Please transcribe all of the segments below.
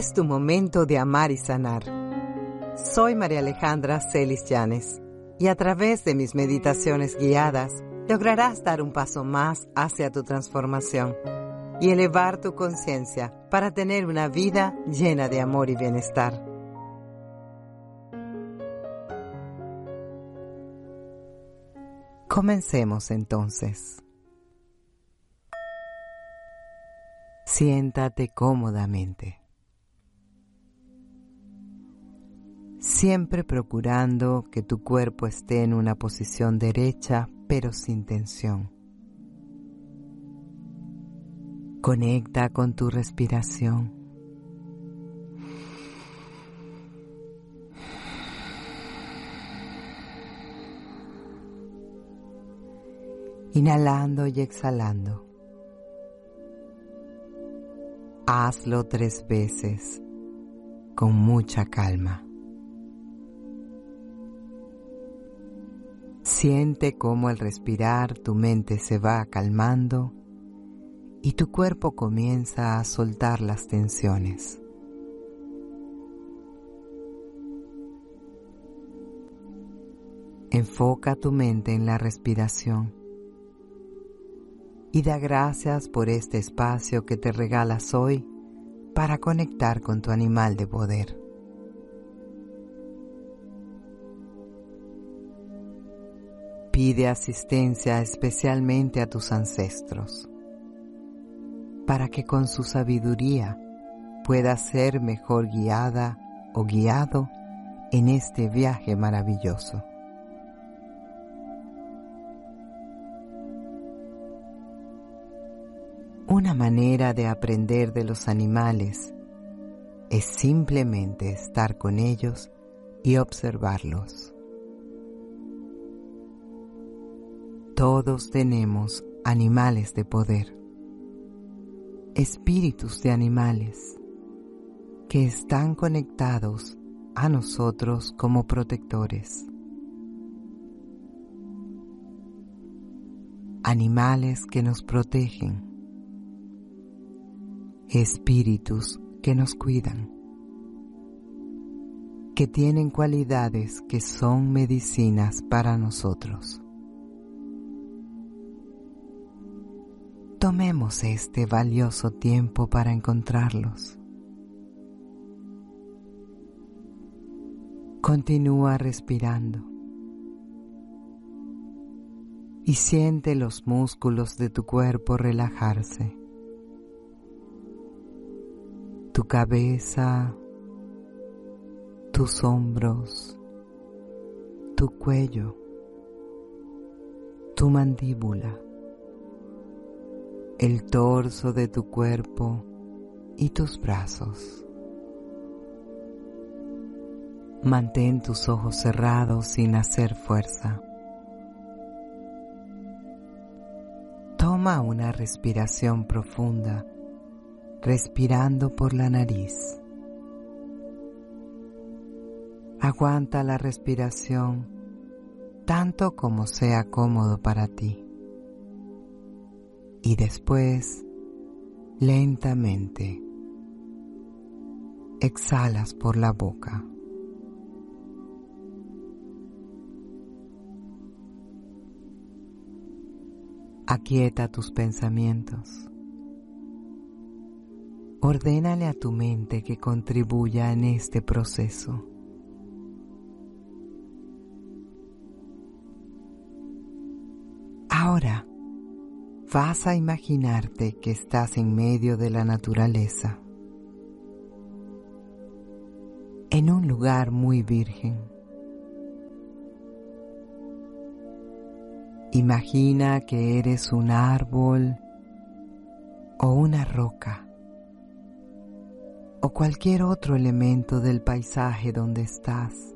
Es tu momento de amar y sanar. Soy María Alejandra Celis Llanes y a través de mis meditaciones guiadas lograrás dar un paso más hacia tu transformación y elevar tu conciencia para tener una vida llena de amor y bienestar. Comencemos entonces. Siéntate cómodamente. Siempre procurando que tu cuerpo esté en una posición derecha pero sin tensión. Conecta con tu respiración. Inhalando y exhalando. Hazlo tres veces con mucha calma. Siente cómo al respirar tu mente se va calmando y tu cuerpo comienza a soltar las tensiones. Enfoca tu mente en la respiración y da gracias por este espacio que te regalas hoy para conectar con tu animal de poder. Pide asistencia especialmente a tus ancestros, para que con su sabiduría puedas ser mejor guiada o guiado en este viaje maravilloso. Una manera de aprender de los animales es simplemente estar con ellos y observarlos. Todos tenemos animales de poder, espíritus de animales que están conectados a nosotros como protectores. Animales que nos protegen, espíritus que nos cuidan, que tienen cualidades que son medicinas para nosotros. Tomemos este valioso tiempo para encontrarlos. Continúa respirando y siente los músculos de tu cuerpo relajarse. Tu cabeza, tus hombros, tu cuello, tu mandíbula el torso de tu cuerpo y tus brazos. Mantén tus ojos cerrados sin hacer fuerza. Toma una respiración profunda, respirando por la nariz. Aguanta la respiración tanto como sea cómodo para ti y después lentamente exhalas por la boca. Aquieta tus pensamientos. Ordénale a tu mente que contribuya en este proceso. Ahora, vas a imaginarte que estás en medio de la naturaleza, en un lugar muy virgen. Imagina que eres un árbol o una roca o cualquier otro elemento del paisaje donde estás.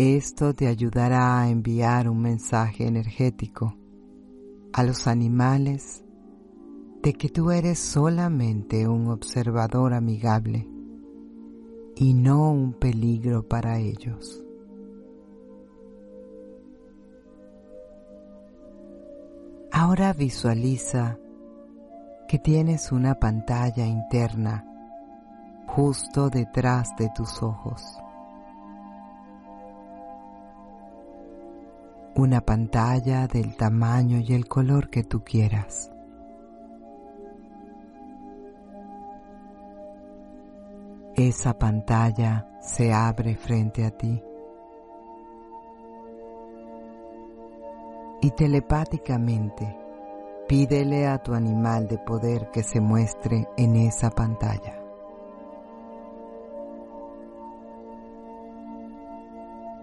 Esto te ayudará a enviar un mensaje energético a los animales de que tú eres solamente un observador amigable y no un peligro para ellos. Ahora visualiza que tienes una pantalla interna justo detrás de tus ojos. Una pantalla del tamaño y el color que tú quieras. esa pantalla se abre frente a ti y telepáticamente pídele a tu animal de poder que se muestre en esa pantalla.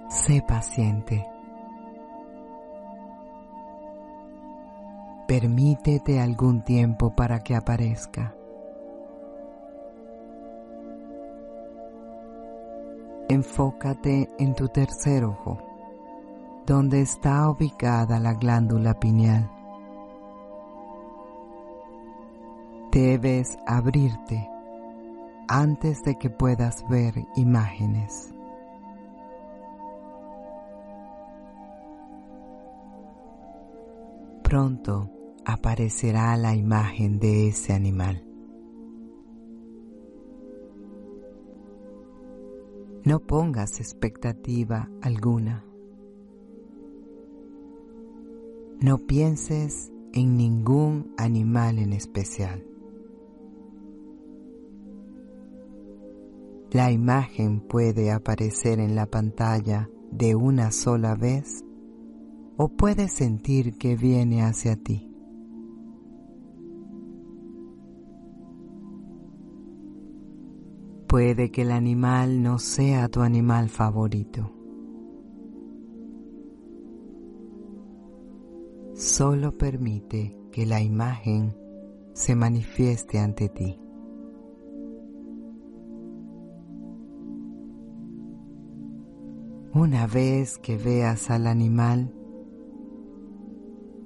Sé paciente. Permítete algún tiempo para que aparezca. enfócate en tu tercer ojo, donde está ubicada la glándula pineal. Debes abrirte antes de que puedas ver imágenes. Pronto aparecerá la imagen de ese animal. No pongas expectativa alguna. No pienses en ningún animal en especial. La imagen puede aparecer en la pantalla de una sola vez o puedes sentir que viene hacia ti. Puede que el animal no sea tu animal favorito. Solo permite que la imagen se manifieste ante ti. Una vez que veas al animal,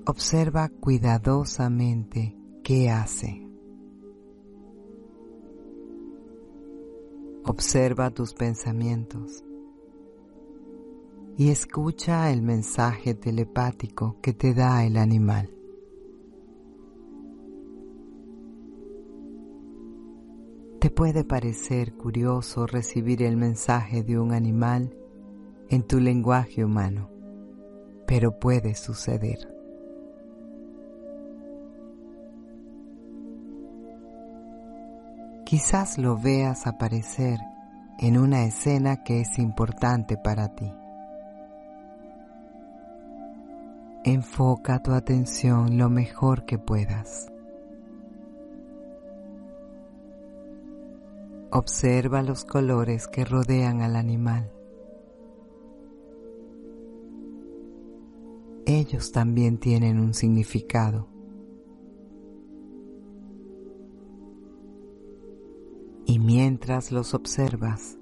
observa cuidadosamente qué hace. Observa tus pensamientos y escucha el mensaje telepático que te da el animal. Te puede parecer curioso recibir el mensaje de un animal en tu lenguaje humano, pero puede suceder. Quizás lo veas aparecer en una escena que es importante para ti. Enfoca tu atención lo mejor que puedas. Observa los colores que rodean al animal. Ellos también tienen un significado. Y mientras los observas,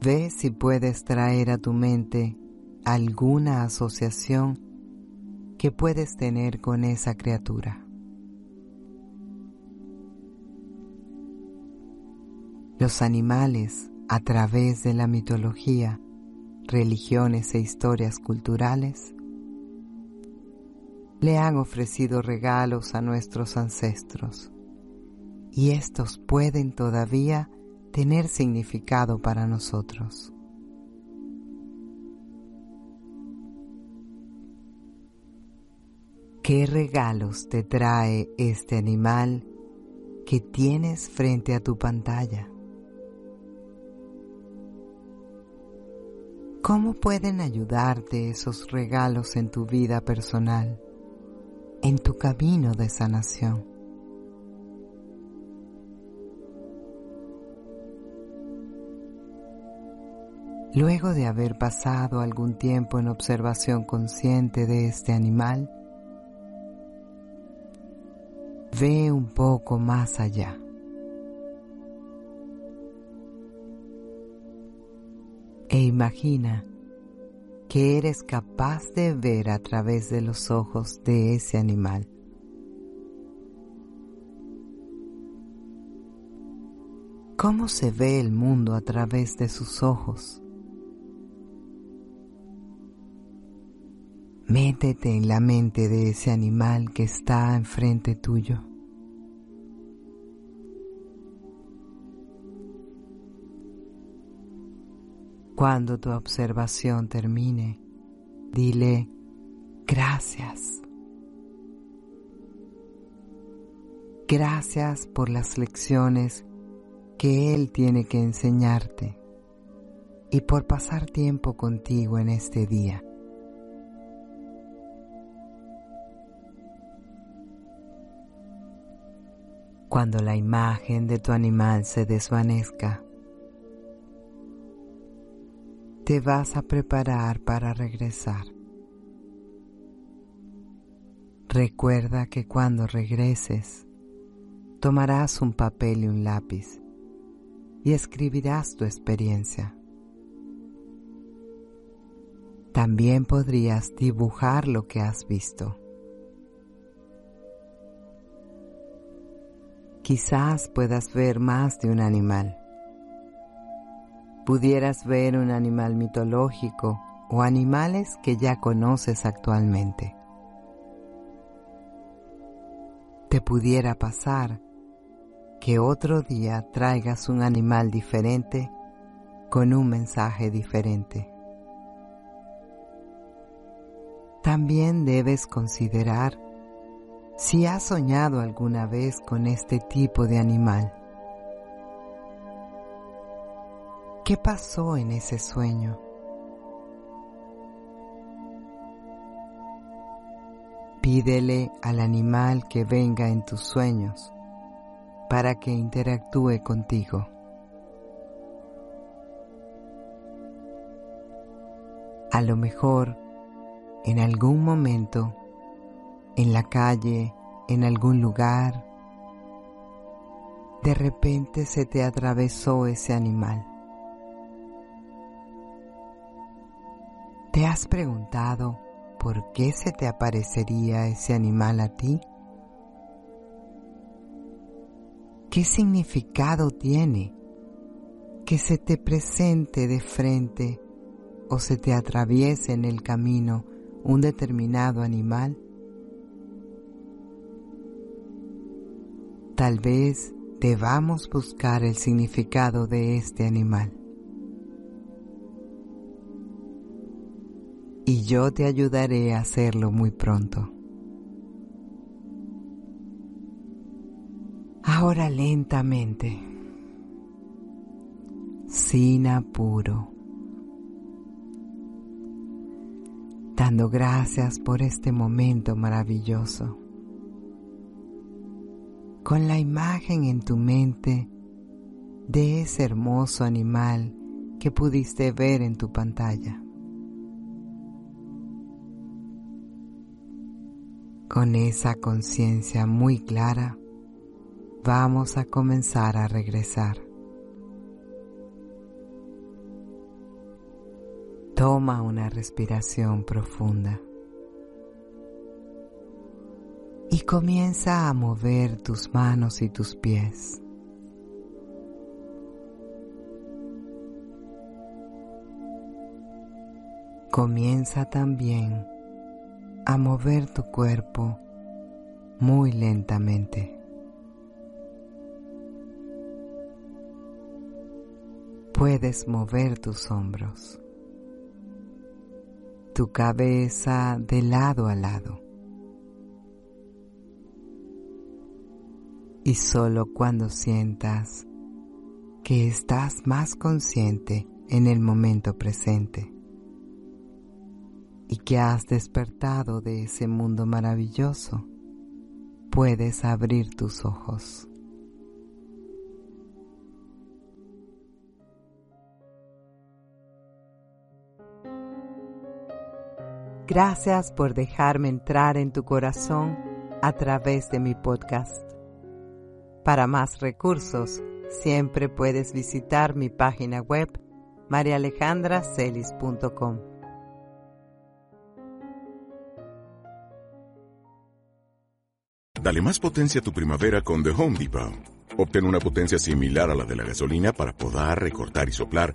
ve si puedes traer a tu mente alguna asociación que puedes tener con esa criatura. Los animales, a través de la mitología, religiones e historias culturales, le han ofrecido regalos a nuestros ancestros y estos pueden todavía tener significado para nosotros. ¿Qué regalos te trae este animal que tienes frente a tu pantalla? ¿Cómo pueden ayudarte esos regalos en tu vida personal, en tu camino de sanación? Luego de haber pasado algún tiempo en observación consciente de este animal, ve un poco más allá. E imagina que eres capaz de ver a través de los ojos de ese animal. ¿Cómo se ve el mundo a través de sus ojos? Métete en la mente de ese animal que está enfrente tuyo. Cuando tu observación termine, dile gracias. Gracias por las lecciones que Él tiene que enseñarte y por pasar tiempo contigo en este día. Cuando la imagen de tu animal se desvanezca, te vas a preparar para regresar. Recuerda que cuando regreses, tomarás un papel y un lápiz y escribirás tu experiencia. También podrías dibujar lo que has visto. Quizás puedas ver más de un animal pudieras ver un animal mitológico o animales que ya conoces actualmente. Te pudiera pasar que otro día traigas un animal diferente con un mensaje diferente. También debes considerar si has soñado alguna vez con este tipo de animal ¿Qué pasó en ese sueño? Pídele al animal que venga en tus sueños para que interactúe contigo. A lo mejor, en algún momento, en la calle, en algún lugar, de repente se te atravesó ese animal. ¿Te has preguntado por qué se te aparecería ese animal a ti? ¿Qué significado tiene que se te presente de frente o se te atraviese en el camino un determinado animal? Tal vez debamos buscar el significado de este animal. y yo te ayudaré a hacerlo muy pronto. Ahora lentamente, sin apuro, dando gracias por este momento maravilloso, con la imagen en tu mente de ese hermoso animal que pudiste ver en tu pantalla. Con esa conciencia muy clara, vamos a comenzar a regresar. Toma una respiración profunda y comienza a mover tus manos y tus pies. Comienza también a mover tu cuerpo muy lentamente. Puedes mover tus hombros, tu cabeza de lado a lado. Y solo cuando sientas que estás más consciente en el momento presente, y que has despertado de ese mundo maravilloso, puedes abrir tus ojos. Gracias por dejarme entrar en tu corazón a través de mi podcast. Para más recursos, siempre puedes visitar mi página web marialejandracelis.com. Dale más potencia a tu primavera con The Home Depot. Obtén una potencia similar a la de la gasolina para podar, recortar y soplar